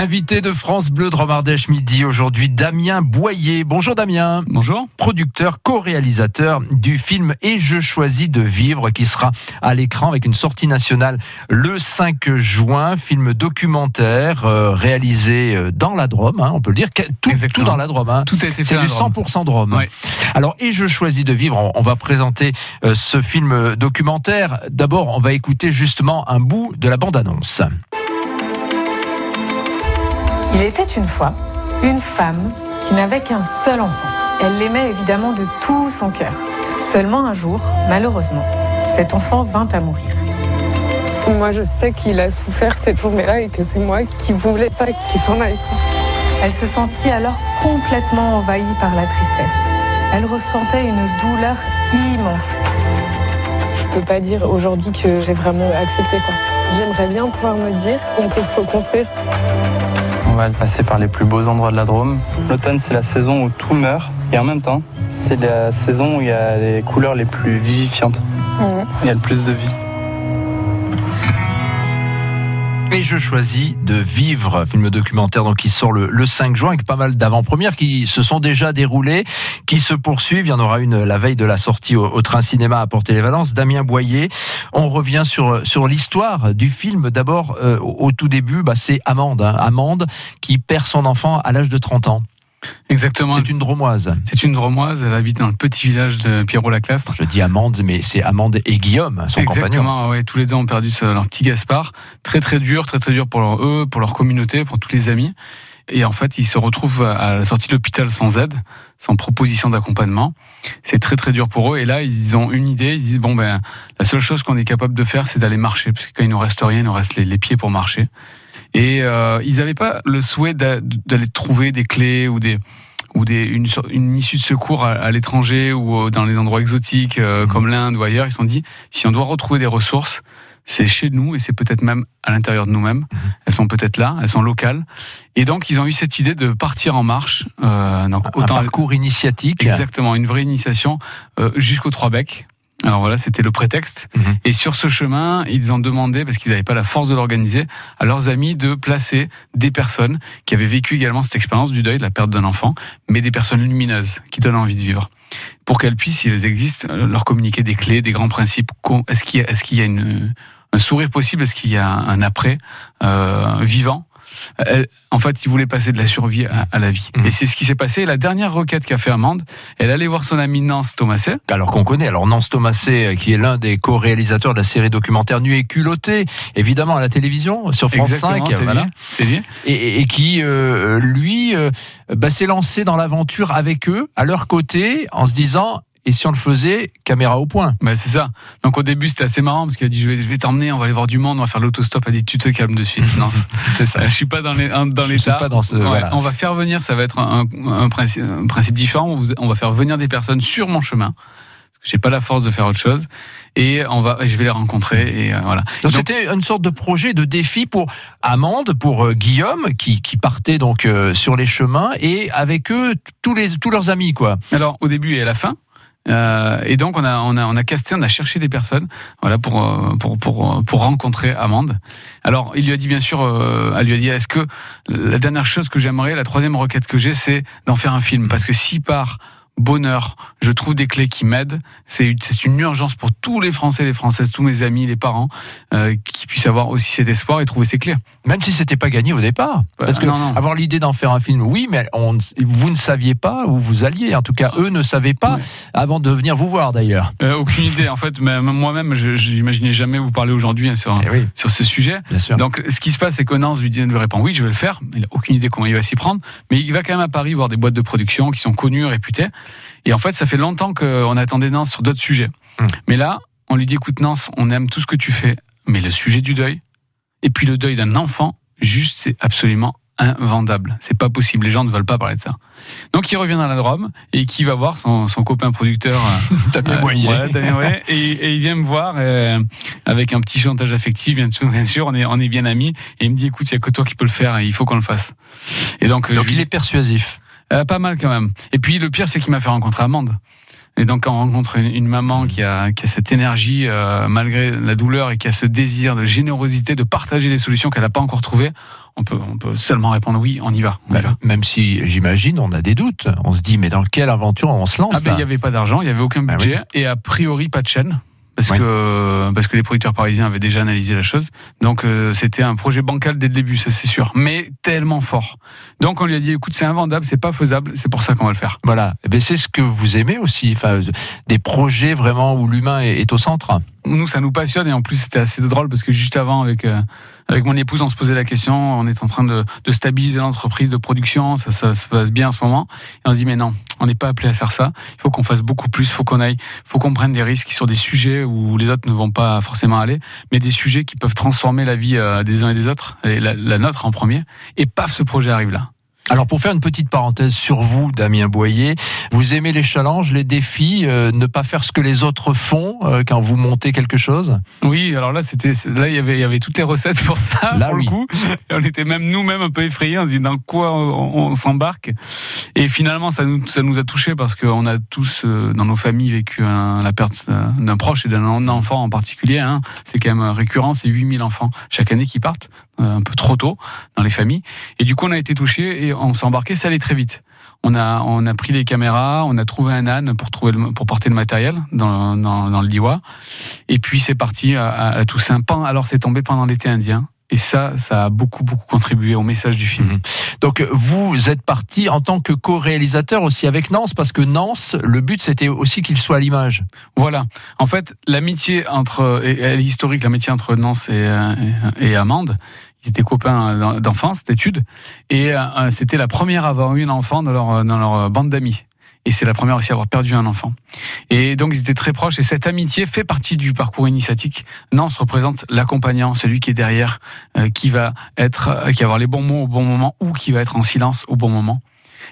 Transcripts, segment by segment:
Invité de France Bleu de Romardèche midi aujourd'hui, Damien Boyer. Bonjour Damien. Bonjour. Producteur, co-réalisateur du film Et je choisis de vivre qui sera à l'écran avec une sortie nationale le 5 juin. Film documentaire euh, réalisé euh, dans la Drôme, hein, on peut le dire. Tout, tout dans la Drôme. Hein. Tout a été fait C'est du 100% Drôme. Ouais. Alors, Et je choisis de vivre, on, on va présenter euh, ce film documentaire. D'abord, on va écouter justement un bout de la bande-annonce. Il était une fois une femme qui n'avait qu'un seul enfant. Elle l'aimait évidemment de tout son cœur. Seulement un jour, malheureusement, cet enfant vint à mourir. Moi, je sais qu'il a souffert cette journée-là et que c'est moi qui voulais pas qu'il s'en aille. Elle se sentit alors complètement envahie par la tristesse. Elle ressentait une douleur immense. Je peux pas dire aujourd'hui que j'ai vraiment accepté quoi. J'aimerais bien pouvoir me dire qu'on peut se reconstruire. Va passer par les plus beaux endroits de la Drôme. L'automne, c'est la saison où tout meurt. Et en même temps, c'est la saison où il y a les couleurs les plus vivifiantes. Mhm. Il y a le plus de vie. Et je choisis de vivre, film documentaire donc qui sort le, le 5 juin avec pas mal d'avant-premières qui se sont déjà déroulées, qui se poursuivent. Il y en aura une la veille de la sortie au, train cinéma à Porter-les-Valences. Damien Boyer. On revient sur sur l'histoire du film. D'abord, euh, au, au tout début, bah, c'est Amande, hein. Amande qui perd son enfant à l'âge de 30 ans. Exactement. C'est une dromoise. C'est une Dromoise, elle habite dans le petit village de Pierrot-Laclastre. Je dis Amande, mais c'est Amande et Guillaume, son compagnon. Exactement, ouais, tous les deux ont perdu leur petit Gaspard. Très très dur, très très dur pour leur- eux, pour leur communauté, pour tous les amis. Et en fait, ils se retrouvent à la sortie de l'hôpital sans aide, sans proposition d'accompagnement. C'est très très dur pour eux. Et là, ils ont une idée. Ils disent bon ben, la seule chose qu'on est capable de faire, c'est d'aller marcher, parce que quand il nous reste rien, il nous reste les, les pieds pour marcher. Et euh, ils n'avaient pas le souhait d'a- d'aller trouver des clés ou des ou des, une, une issue de secours à, à l'étranger ou euh, dans les endroits exotiques euh, comme l'Inde ou ailleurs. Ils se sont dit, si on doit retrouver des ressources, c'est chez nous et c'est peut-être même à l'intérieur de nous-mêmes. Elles sont peut-être là, elles sont locales. Et donc, ils ont eu cette idée de partir en marche. Euh, donc, Un parcours initiatique. Exactement, une vraie initiation euh, jusqu'au Trois Becs. Alors voilà, c'était le prétexte. Mhm. Et sur ce chemin, ils ont demandé, parce qu'ils n'avaient pas la force de l'organiser, à leurs amis de placer des personnes qui avaient vécu également cette expérience du deuil, de la perte d'un enfant, mais des personnes lumineuses qui donnent envie de vivre. Pour qu'elles puissent, si elles existent, leur communiquer des clés, des grands principes. Est-ce qu'il y a, est-ce qu'il y a une, un sourire possible Est-ce qu'il y a un après euh, vivant Elle- en fait, ils voulaient passer de la survie à, à la vie. Mhm. Et c'est ce qui s'est passé. La dernière requête qu'a fait Amande, elle allait voir son ami Nance Thomaset. Alors qu'on connaît, alors Nance Thomaset, euh, qui est l'un des co-réalisateurs de la série documentaire Nu et culotté, évidemment à la télévision, sur France Exactement, 5, c'est voilà. lui, c'est lui. Et, et- et qui, euh, lui, euh, bah, s'est lancé dans l'aventure avec eux, à leur côté, en se disant, et si on le faisait, caméra au point Bah, c'est ça. Donc au début, c'était assez marrant parce qu'il a dit je vais, je vais t'emmener, on va aller voir du monde, on va faire l'autostop. Elle a dit tu te calmes de suite. Non, C'est ça. je suis pas dans les dans Je suis pas dans ce- Ouais, voilà. On va faire venir, ça va être un, principe, un principe différent. On, vous- on va faire venir des personnes sur mon chemin. Parce que j'ai pas la force de faire autre chose. Et on va, je vais les rencontrer. Et euh, voilà. Donc Donc, c'était une sorte de projet, de défi pour Amande, pour euh, Guillaume, qui, qui partait donc euh, sur les chemins, et avec eux, tous, les, tous leurs amis, quoi. Alors au début et à la fin. Euh, et donc on a on a on a casté, on a cherché des personnes, voilà pour euh, pour pour pour rencontrer Amande. Alors il lui a dit bien sûr, euh, elle lui a dit est-ce que la dernière chose que j'aimerais, la troisième requête que j'ai, c'est d'en faire un film? Parce que si par bonheur, je trouve des clés qui m'aident. C'est une- urgence pour tous les Français, les Françaises, tous mes amis, les parents, euh, qui puissent avoir aussi cet espoir et trouver ces clés. Même si c'était pas gagné au départ. Parce que non, non. avoir l'idée d'en faire un film, oui, mais on, vous ne saviez pas où vous alliez. En tout cas, eux ne savaient pas avant de venir vous voir d'ailleurs. Euh, aucune idée. En fait, même moi-même, je j'imaginais jamais vous parler aujourd'hui hein, sur Eh oui, sur ce sujet. bien sûr. Donc, ce qui se passe, c'est que Nance lui, lui répond oui, je vais le faire. Il n'a aucune idée comment il va s'y prendre, mais il va quand même à Paris voir des boîtes de production qui sont connues, réputées. Et en fait, ça fait longtemps qu'on attendait Nance sur d'autres sujets. Hmm. Mais là, on lui dit écoute, Nance, on aime tout ce que tu fais, mais le sujet du deuil, et puis le deuil d'un enfant, juste, c'est absolument invendable. C'est pas possible. Les gens ne veulent pas parler de ça. Donc, il revient dans la Drôme et qui va voir son, son copain producteur. euh, Damien euh, Boyer. et, et il vient me voir euh, avec un petit chantage affectif, bien sûr, bien sûr, on est, on est bien amis. Et il me dit, écoute, il n'y a que toi qui peux le faire et il faut qu'on le fasse. Et donc, euh, Donc je lui il est persuasif. Euh, pas mal quand même. Et puis le pire, c'est qu'il m'a fait rencontrer Amande. Et donc quand on rencontre une, une maman qui a, qui a cette énergie euh, malgré la douleur et qui a ce désir de générosité, de partager des solutions qu'elle n'a pas encore trouvées, on peut, on peut seulement répondre oui, on y va. On y Bah, va. Même si j'imagine, on a des doutes. On se dit, mais dans quelle aventure on se lance Ah ben il n'y avait pas d'argent, il n'y avait aucun Bah budget et a priori pas de chaîne. Parce, que, parce que les producteurs parisiens avaient déjà analysé la chose. Donc euh, c'était un projet bancal dès le début, ça c'est sûr. Mais tellement fort. Donc on lui a dit écoute, c'est invendable, c'est pas faisable, c'est pour ça qu'on va le faire. Voilà. Ben, c'est ce que vous aimez aussi. Enfin, des projets vraiment où l'humain est, est au centre. Nous, ça nous passionne et en plus c'était assez drôle parce que juste avant, avec, euh, avec mon épouse, on se posait la question. On est en train de, de stabiliser l'entreprise de production, ça, ça se passe bien en ce moment. Et on se dit mais non, on n'est pas appelé à faire ça. Il faut qu'on fasse beaucoup plus, il faut qu'on aille, faut qu'on prenne des risques sur des sujets où les autres ne vont pas forcément aller, mais des sujets qui peuvent transformer la vie euh, des uns et des autres, et la, la nôtre en premier. Et paf, ce projet arrive là. Alors pour faire une petite parenthèse sur vous, Damien Boyer, vous aimez les challenges, les défis, euh, ne pas faire ce que les autres font euh, quand vous montez quelque chose? Oui, alors là, c'était là il y avait il y avait toutes les recettes pour ça. Là, pour oui. le coup, Et on était même nous-mêmes un peu effrayés, on se dit dans quoi on, on s'embarque? Et finalement, ça nous ça nous a touchés parce qu'on a tous euh, dans nos familles vécu un- la perte d'un proche et d'un enfant en particulier. hein. C'est quand même récurrent, c'est 8000 enfants chaque année qui partent un peu trop tôt dans les familles. Et du coup, on a été touchés et on s'est embarqué. Ça allait très vite. On a, on a pris les caméras, on a trouvé un âne pour, trouver le- pour porter le matériel dans, dans, dans le Liwa. Et puis c'est parti à, à, Toussaint. Alors c'est tombé pendant l'été indien. Et ça, ça a beaucoup, beaucoup contribué au message du film. Mhm. Donc vous êtes parti en tant que co-réalisateur aussi avec Nance, parce que Nance, le but c'était aussi qu'il soit à l'image. Voilà. En fait, l'amitié entre, elle est historique, l'amitié entre Nance et, euh, et, et Amande. Ils étaient copains d'en- d'enfance, d'études. Et euh, c'était la première à avoir eu un enfant dans leur, dans leur bande d'amis. Et c'est la première aussi à avoir perdu un enfant. Et donc ils étaient très proches. Et cette amitié fait partie du parcours initiatique. Nance représente l'accompagnant, celui qui est derrière, euh, qui va être, euh, qui va avoir les bons mots au bon moment ou qui va être en silence au bon moment.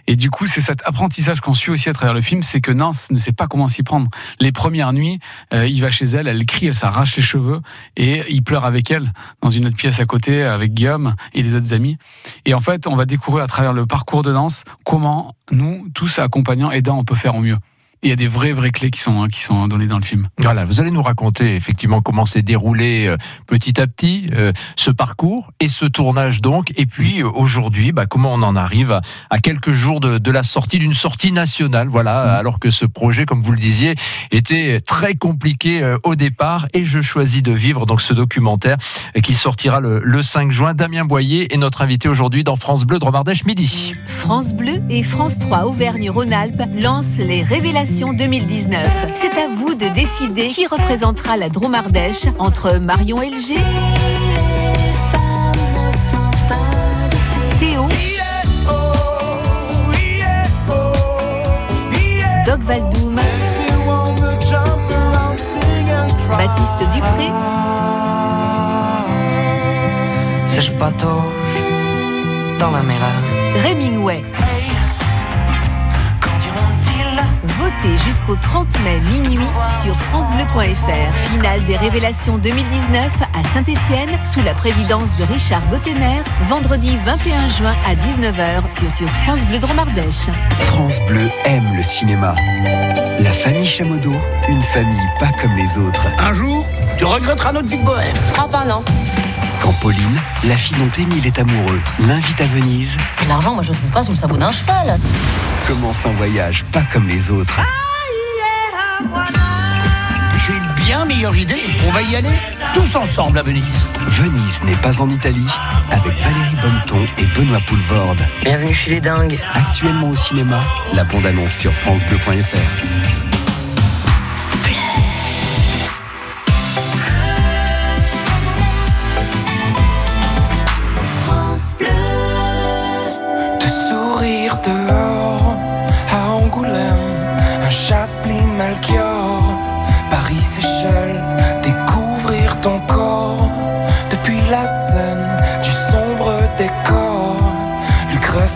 Et du coup, c'est cet apprentissage qu'on suit aussi à travers le film, c'est que Nance ne sait pas comment s'y prendre. Les premières nuits, euh, il va chez elle, elle crie, elle s'arrache les cheveux et il pleure avec elle dans une autre pièce à côté avec Guillaume et les autres amis. Et en fait, on va découvrir à travers le parcours de Nance comment nous, tous accompagnants, aidants, on peut faire au mieux. Il y a des vraies, vraies clés qui sont, qui sont données dans le film. Voilà, vous allez nous raconter effectivement comment s'est déroulé euh, petit à petit euh, ce parcours et ce tournage donc, et puis euh, aujourd'hui, bah, comment on en arrive à, à quelques jours de, de la sortie d'une sortie nationale, voilà, alors que ce projet, comme vous le disiez, était très compliqué euh, au départ. Et je choisis de vivre donc ce documentaire qui sortira le, le 5 juin. Damien Boyer est notre invité aujourd'hui dans France Bleu Dromardèche midi. France Bleu et France 3 Auvergne-Rhône-Alpes lancent les Révélations 2019. C'est à vous de décider qui représentera la Dromardèche entre Marion LG, Théo, Doc Valdoum, Baptiste Dupré, dans la mélasse. Rémi Nouet. Votez jusqu'au 30 mai minuit sur francebleu.fr. Finale des révélations 2019 à Saint-Étienne sous la présidence de Richard Gottener, vendredi 21 juin à 19h sur, sur France Bleu Dromardèche. France Bleu aime le cinéma. La famille Chamodo, une famille pas comme les autres. Un jour, tu regretteras notre vie de bohème. Ah ben non. Quand Pauline, la fille dont Émile est amoureux, l'invite à Venise, L'argent, moi je le trouve pas sous le sabot d'un cheval. Commence un voyage pas comme les autres. J'ai une bien meilleure idée. On va y aller tous ensemble à Venise. Venise n'est pas en Italie, avec Valérie Bonneton et Benoît Poulvorde. Bienvenue chez les dingues. Actuellement au cinéma, la bande-annonce sur francebleu.fr.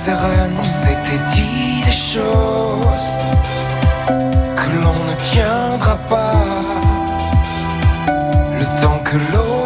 On s'était dit des choses que l'on ne tiendra pas. Le temps que l'eau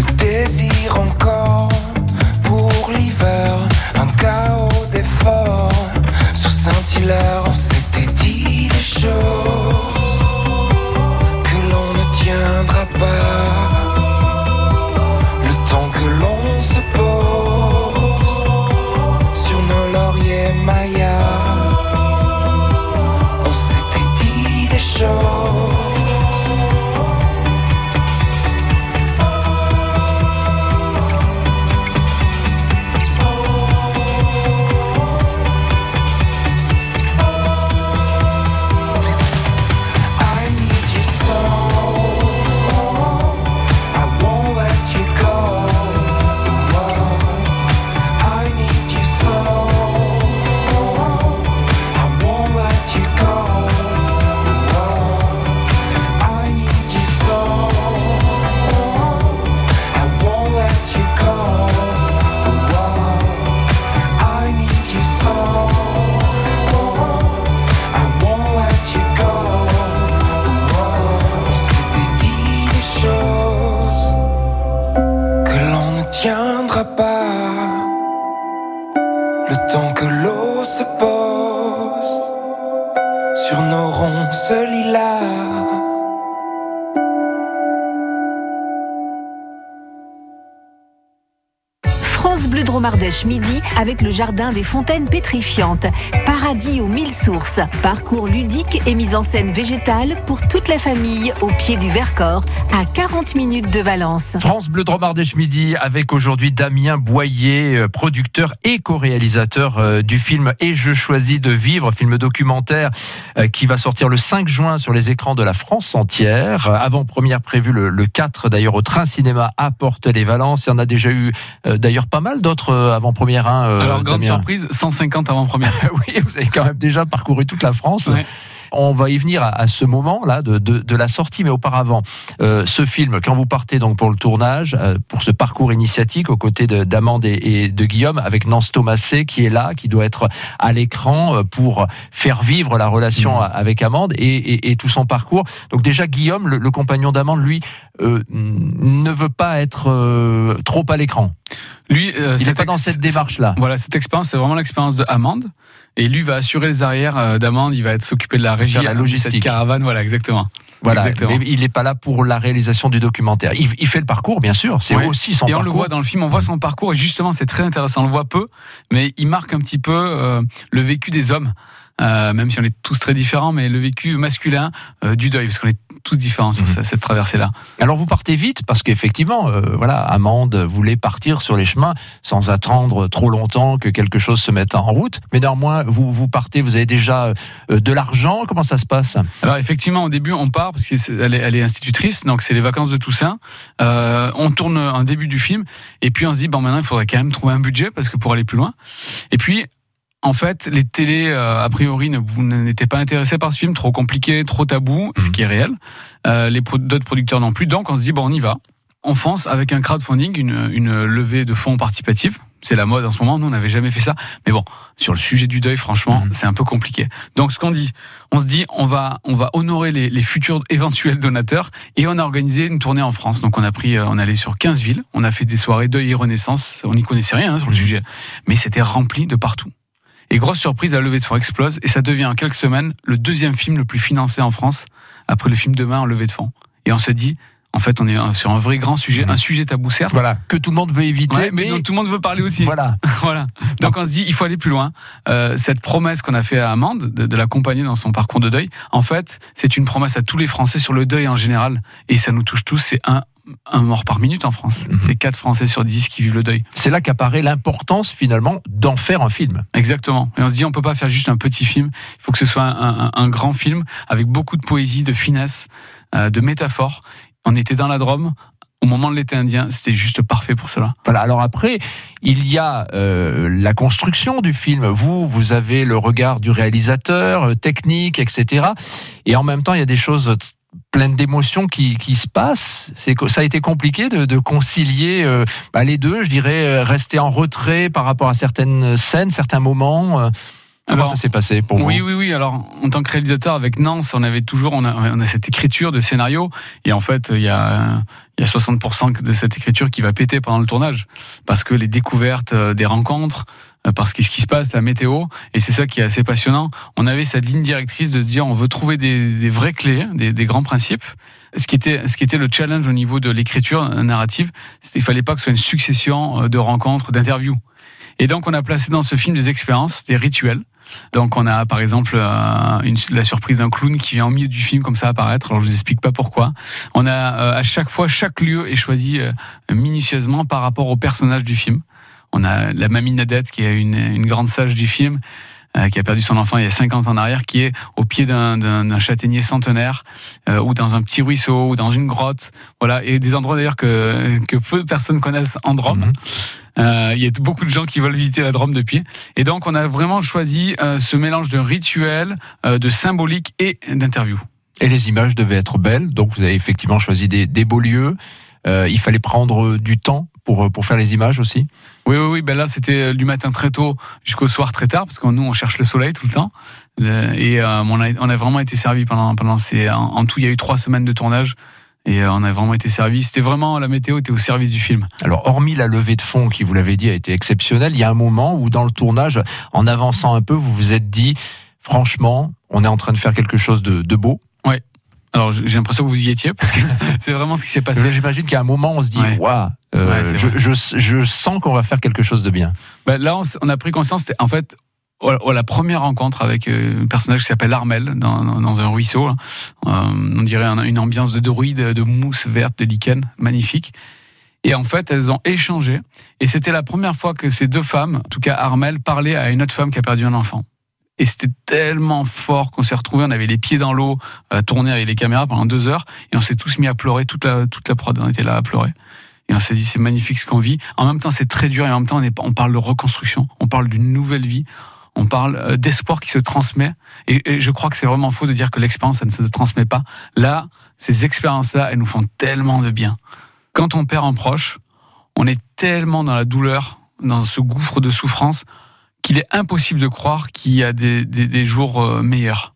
respire encore pour l'hiver. Un chaos d'efforts sur Saint-Hilaire. On s'était dit des choses que l'on ne tiendra pas. Le temps que l'on se pose sur nos lauriers Bleu Dromardèche midi avec le jardin des fontaines pétrifiantes. Paradis aux mille sources. Parcours ludique et mise en scène végétale pour toute la famille au pied du Vercors à 40 minutes de Valence. France Bleu Dromardèche Midi avec aujourd'hui Damien Boyer, euh, producteur et co-réalisateur euh, du film Et je choisis de vivre, film documentaire euh, qui va sortir le 5 juin sur les écrans de la France entière. Avant-première prévue le, le 4 d'ailleurs au Train Cinéma à Porte-les-Valences. Il y en a déjà eu d'ailleurs pas mal d'autres euh, avant-premières. hein, euh, Alors, grande surprise, 150 avant-première. oui, vous avez quand même déjà parcouru toute la France. Ouais. On va y venir à, à ce moment-là de, de, de la sortie, mais auparavant, euh, ce film, quand vous partez donc pour le tournage, euh, pour ce parcours initiatique aux côtés de- d'Amande et, et de Guillaume, avec Nance Thomasé qui est là, qui doit être à l'écran euh, pour faire vivre la relation avec Amande et, et- et tout son parcours. Donc déjà, Guillaume, le, le compagnon d'Amande, lui, euh, ne veut pas être trop à l'écran. Lui, Il n'est pas dans cette démarche-là. Voilà, cette expérience, c'est vraiment l'expérience de Amande. Et lui va assurer les arrières euh, d'Amande, il va s'occuper de la régie, Faire la de logistique. cette caravane, voilà, exactement. Voilà, Exactement. mais il n'est pas là pour la réalisation du documentaire. Il, il fait le parcours, bien sûr. C'est aussi son et on parcours. le voit dans le film, on voit son parcours et justement c'est très intéressant. On le voit peu, mais il marque un petit peu euh, le vécu des hommes, euh, même si on est tous très différents, mais le vécu masculin euh, du deuil, parce qu'on est tous différents sur Mhm. cette- cette traversée-là. Alors vous partez vite parce qu'effectivement, euh, voilà, Amande voulait partir sur les chemins sans attendre trop longtemps que quelque chose se mette en route. Mais néanmoins, vous vous partez, vous avez déjà euh, de l'argent. Comment ça se passe? Alors effectivement, au début, on part parce qu'elle est, elle est institutrice, donc c'est les vacances de Toussaint. Euh, on tourne un début du film, et puis on se dit bon maintenant il faudrait quand même trouver un budget parce que pour aller plus loin. Et puis en fait, les télés euh, a priori ne vous n'étaient pas intéressés par ce film, trop compliqué, trop tabou, ce qui est réel. Euh, les pro- d'autres producteurs non plus. Donc on se dit bon on y va. On fonce avec un crowdfunding, une, une levée de fonds participatifs. C'est la mode en ce moment. Nous on n'avait jamais fait ça, mais bon sur le sujet du deuil, franchement, c'est un peu compliqué. Donc ce qu'on dit, on se dit on va on va honorer les, les futurs éventuels donateurs et on a organisé une tournée en France. Donc on a pris euh, on allé sur 15 villes, on a fait des soirées deuil et renaissance, on n'y connaissait rien hein, sur le sujet, mais c'était rempli de partout. Et grosse surprise, la levée de fonds explose et ça devient en quelques semaines le deuxième film le plus financé en France après le film Demain en levée de fonds. Et on se dit en fait, on est sur un vrai grand sujet, un sujet tabou certes. Voilà, que tout le monde veut éviter, Ouais, mais mais dont tout le monde veut parler aussi. voilà. Voilà. Donc on se dit, il faut aller plus loin. Euh, cette promesse qu'on a fait à Amande de, de l'accompagner dans son parcours de deuil, en fait, c'est une promesse à tous les Français sur le deuil en général. Et ça nous touche tous. C'est un, un mort par minute en France. C'est 4 Français sur 10 qui vivent le deuil. C'est là qu'apparaît l'importance finalement d'en faire un film. Exactement. Et on se dit, on peut pas faire juste un petit film. Il faut que ce soit un, un- un grand film avec beaucoup de poésie, de finesse, euh, de métaphores. On était dans la Drôme. Au moment de l'été indien, c'était juste parfait pour cela. Voilà. Alors après, il y a euh, la construction du film. Vous, vous avez le regard du réalisateur, euh, technique, etc. Et en même temps, il y a des choses pleines d'émotions qui, qui se passent. C'est ça a été compliqué de, concilier euh, bah, les deux. Je dirais euh, rester en retrait par rapport à certaines scènes, certains moments. Comment Alors, ça s'est passé pour oui, vous oui, oui. Alors, en tant que réalisateur avec Nance, on avait toujours, on a, on a cette écriture de scénario. Et en fait, il y a, il y a 60% de cette écriture qui va péter pendant le tournage. Parce que les découvertes euh, des rencontres, euh, parce que ce qui se passe, la météo, et c'est ça qui est assez passionnant. On avait cette ligne directrice de se dire, on veut trouver des, des vraies clés, des, des grands principes. Ce qui était, ce qui était le challenge au niveau de l'écriture narrative, c'est qu'il fallait pas que ce soit une succession euh, de rencontres, d'interviews. Et donc, on a placé dans ce film des expériences, des rituels. Donc, on a par exemple euh, la surprise d'un clown qui vient au milieu du film comme ça apparaître. Alors, je vous explique pas pourquoi. On a euh, à chaque fois, chaque lieu est choisi euh, minutieusement par rapport au personnage du film. On a la mamie Nadette qui est une, une grande sage du film. Euh, qui a perdu son enfant il y a 50 ans en arrière, qui est au pied d'un- châtaignier centenaire, euh, ou dans un petit ruisseau, ou dans une grotte, voilà, et des endroits d'ailleurs que, que peu de personnes connaissent en Drôme. Mhm. Euh, il y a beaucoup de gens qui veulent visiter la Drôme depuis. Et donc, on a vraiment choisi euh, ce mélange de rituel, euh, de symbolique et d'interview. Et les images devaient être belles, donc vous avez effectivement choisi des, des beaux lieux. Il fallait prendre du temps pour, pour faire les images aussi. Oui, oui, oui. Ben là, c'était du matin très tôt jusqu'au soir très tard, parce que nous, on cherche le soleil tout le temps. Le- et euh, on, a, on a vraiment été servi pendant, pendant ces. En, en tout, il y a eu trois semaines de tournage. Et euh, on a vraiment été servi. C'était vraiment la météo était au service du film. Alors, hormis la levée de fonds qui, vous l'avez dit, a été exceptionnelle, il y a un moment où, dans le tournage, en avançant un peu, vous vous êtes dit, franchement, on est en train de faire quelque chose de, de beau. Alors, j'ai l'impression que vous y étiez, parce que c'est vraiment ce qui s'est passé. J'imagine qu'à un moment, on se dit, Ouais. waouh, euh, Ouais, je, je- je sens qu'on va faire quelque chose de bien. Ben, là, on, a pris conscience, en fait oh, oh, la première rencontre avec euh, un personnage qui s'appelle Armel dans, dans- un ruisseau. là. Euh, on dirait un- une ambiance de druide, de mousse verte, de lichen, magnifique. Et en fait, elles ont échangé. Et c'était la première fois que ces deux femmes, en tout cas Armel, parlaient à une autre femme qui a perdu un enfant. Et c'était tellement fort qu'on s'est retrouvés, on avait les pieds dans l'eau, euh, tournés avec les caméras pendant deux heures, et on s'est tous mis à pleurer, toute la, toute la prod, on était là à pleurer. Et on s'est dit, c'est magnifique ce qu'on vit. En même temps, c'est très dur, et en même temps, on, est, on parle de reconstruction, on parle d'une nouvelle vie, on parle euh, d'espoir qui se transmet. Et, et je crois que c'est vraiment faux de dire que l'expérience, ça ne se transmet pas. Là, ces expériences-là, elles nous font tellement de bien. Quand on perd un proche, on est tellement dans la douleur, dans ce gouffre de souffrance, qu'il est impossible de croire qu'il y a des, jours euh, meilleurs.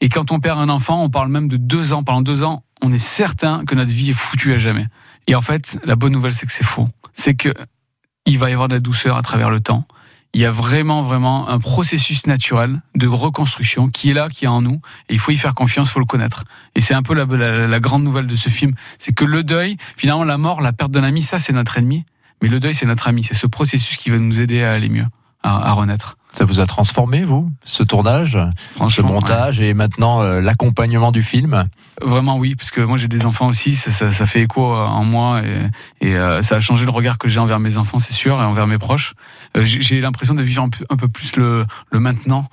Et quand on perd un enfant, on parle même de deux ans. Pendant deux ans, on est certain que notre vie est foutue à jamais. Et en fait, la bonne nouvelle, c'est que c'est faux. C'est que il va y avoir de la douceur à travers le temps. Il y a vraiment, vraiment un processus naturel de reconstruction qui est là, qui est en nous. Et il faut y faire confiance, il faut le connaître. Et c'est un peu la- la grande nouvelle de ce film. C'est que le deuil, finalement, la mort, la perte d'un ami, ça, c'est notre ennemi. Mais le deuil, c'est notre ami. C'est ce processus qui va nous aider à aller mieux, à, à renaître. Ça vous a transformé, vous, ce tournage, ce montage et maintenant euh, l'accompagnement du film? Vraiment oui, parce que moi j'ai des enfants aussi, ça, ça- ça fait écho euh, en moi et, et, euh, ça a changé le regard que j'ai envers mes enfants, c'est sûr, et envers mes proches. Euh, j'ai l'impression de vivre un peu, un peu plus le, le maintenant.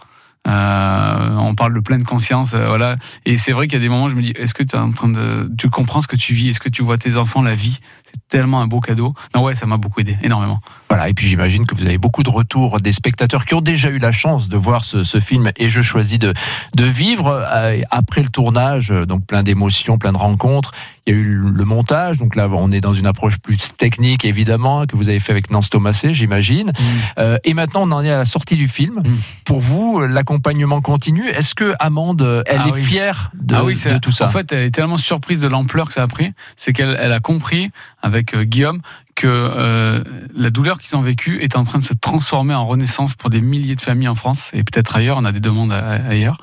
On parle de pleine conscience, voilà. Et c'est vrai qu'il y a des moments, où je me dis, est-ce que tu es en train de, tu comprends ce que tu vis, est-ce que tu vois tes enfants, la vie, c'est tellement un beau cadeau. Non ouais, ça m'a beaucoup aidé, énormément. Voilà, et puis j'imagine que vous avez beaucoup de retours des spectateurs qui ont déjà eu la chance de voir ce, ce film et je choisis de, de vivre euh, après le tournage, euh, donc plein d'émotions, plein de rencontres. Il y a eu le montage, donc là on est dans une approche plus technique évidemment que vous avez fait avec Nance Thomasé, j'imagine. Euh, et maintenant on en est à la sortie du film. Mm. Pour vous, l'accompagnement continue. Est-ce que Amande, elle Ah est oui. fière de, ah oui, de tout ça En fait, elle est tellement surprise de l'ampleur que ça a pris, c'est qu'elle elle a compris avec euh, Guillaume que euh, la douleur qu'ils ont vécue est en train de se transformer en renaissance pour des milliers de familles en France et peut-être ailleurs. On a des demandes ailleurs.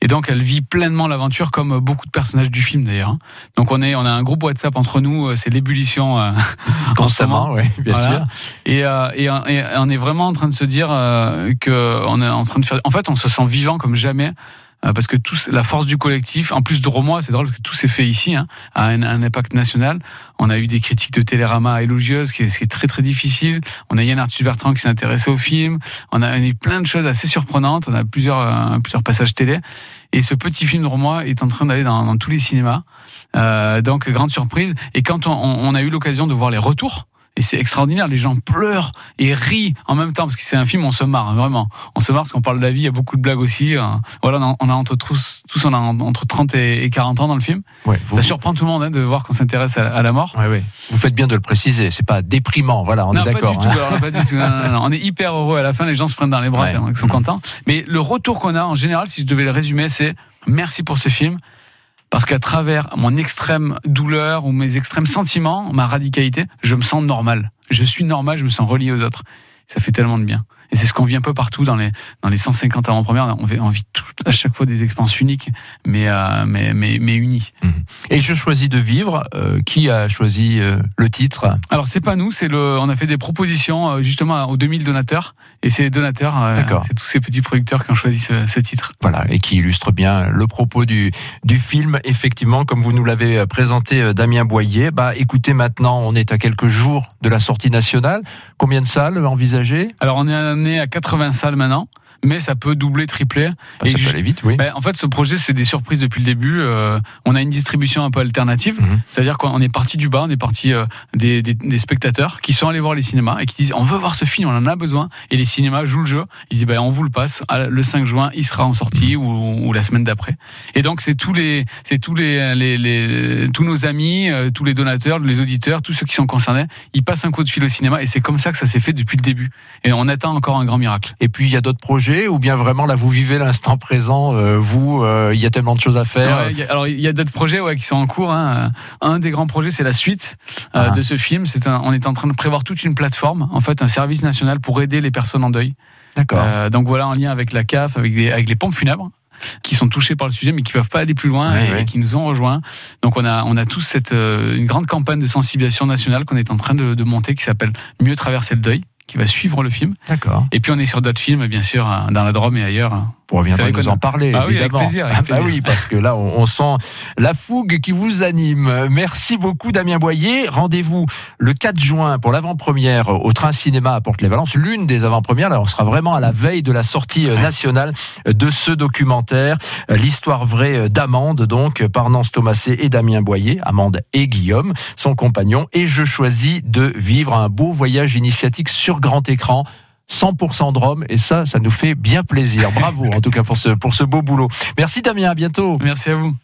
Et donc, elle vit pleinement l'aventure comme euh, beaucoup de personnages du film d'ailleurs. hein. Donc, on est, on a un groupe WhatsApp entre nous. C'est l'ébullition euh, constamment, oui, bien Voilà. sûr. Et, euh, et, et on est vraiment en train de se dire euh, que on est en train de faire. En fait, on se sent vivant comme jamais. Euh, Parce que tous, la force du collectif, en plus de Romois, c'est drôle parce que tout s'est fait ici, hein, à un, un impact national. On a eu des critiques de Télérama élogieuses, ce qui qui est très très difficile. On a Yann Arthus Bertrand qui s'est intéressé au film. On a eu plein de choses assez surprenantes. On a plusieurs, euh, plusieurs passages télé. Et ce petit film de Romois est en train d'aller dans, dans tous les cinémas. Euh, donc, grande surprise. Et quand on- on a eu l'occasion de voir les retours, Et c'est extraordinaire. Les gens pleurent et rient en même temps parce que c'est un film. On se marre hein, vraiment. On se marre parce qu'on parle de la vie. Il y a beaucoup de blagues aussi. euh. Voilà, on a, on a entre tous, tous, on a entre 30 et et 40 ans dans le film. Ouais, vous, Ça surprend tout le monde hein, de voir qu'on s'intéresse à, à la mort. ouais, ouais. vous faites bien de le préciser. C'est pas déprimant. Voilà, on non, est d'accord. Hein. On est hyper heureux. À la fin, les gens se prennent dans les bras, ils sont contents. Mais le retour qu'on a en général, si je devais le résumer, c'est merci pour ce film. Parce qu'à travers mon extrême douleur ou mes extrêmes sentiments, ma radicalité, je me sens normal. Je suis normal, je me sens relié aux autres. Ça fait tellement de bien. Et c'est ce qu'on vit un peu partout dans les, dans les 150 avant-premières. On vit, on vit tout- à chaque fois des expériences uniques, mais, euh, mais, mais, mais unies. Et je choisis de vivre. euh, qui a choisi euh, le titre? Alors c'est pas nous, c'est le, on a fait des propositions justement aux 2000 donateurs, et c'est les donateurs, c'est tous ces petits producteurs qui ont choisi ce, ce titre. Voilà, et qui illustre bien le propos du, du film, effectivement, comme vous nous l'avez présenté, Damien Boyer. Bah, écoutez, maintenant, on est à quelques jours de la sortie nationale. Combien de salles envisagées? Alors on est né à 80 salles maintenant, mais ça peut doubler, tripler. Bah, Et Ça peut aller vite, oui. Ben, en fait, ce projet, c'est des surprises depuis le début. Euh, on a une distribution un peu alternative, Mhm. c'est-à-dire qu'on est parti du bas, on est parti euh, des, des- des spectateurs qui sont allés voir les cinémas et qui disent on veut voir ce film, on en a besoin. Et les cinémas jouent le jeu. Ils disent ben, on vous le passe. Le 5 juin, il sera en sortie ou, ou la semaine d'après. Et donc c'est tous les, c'est tous les, les- les- tous nos amis, euh, tous les donateurs, les auditeurs, tous ceux qui sont concernés, ils passent un coup de fil au cinéma et c'est comme ça que ça s'est fait depuis le début. Et on attend encore un grand miracle. Et puis, il y a d'autres projets, ou bien vraiment, là, vous vivez l'instant présent, euh, vous, euh, il y a tellement de choses à faire. Ouais, il y a- alors il y a d'autres projets ouais, qui sont en cours. hein. Un des grands projets, c'est la suite euh, Ah. de ce film. C'est on est en train de prévoir toute une plateforme, en fait, un service national pour aider les personnes en deuil. D'accord. Donc voilà, en lien avec la CAF, avec, les- avec les pompes funèbres qui sont touchés par le sujet mais qui peuvent pas aller plus loin et, qui nous ont rejoints. Donc on a on a tous cette euh, une grande campagne de sensibilisation nationale qu'on est en train de, de monter qui s'appelle Mieux traverser le deuil qui va suivre le film. D'accord. Et puis on est sur d'autres films bien sûr hein, dans la Drôme et ailleurs. Vous reviendrez Ça nous en parler, Ah oui, avec évidemment. plaisir, avec Ah bah oui, parce que là, on, on sent la fougue qui vous anime. Merci beaucoup, Damien Boyer. Rendez-vous le 4 juin pour l'avant-première au Train Cinéma à Porte-les-Valences, l'une des avant-premières. Là, on sera vraiment à la veille de la sortie euh, nationale de ce documentaire, euh, l'histoire vraie euh, d'Amande, donc par Nance Thomasé et Damien Boyer, Amande et Guillaume, son compagnon. Et je choisis de vivre un beau voyage initiatique sur grand écran. 100% de Rome et ça, ça nous fait bien plaisir. Bravo en tout cas pour ce, pour ce beau boulot. Merci Damien, à bientôt. Merci à vous.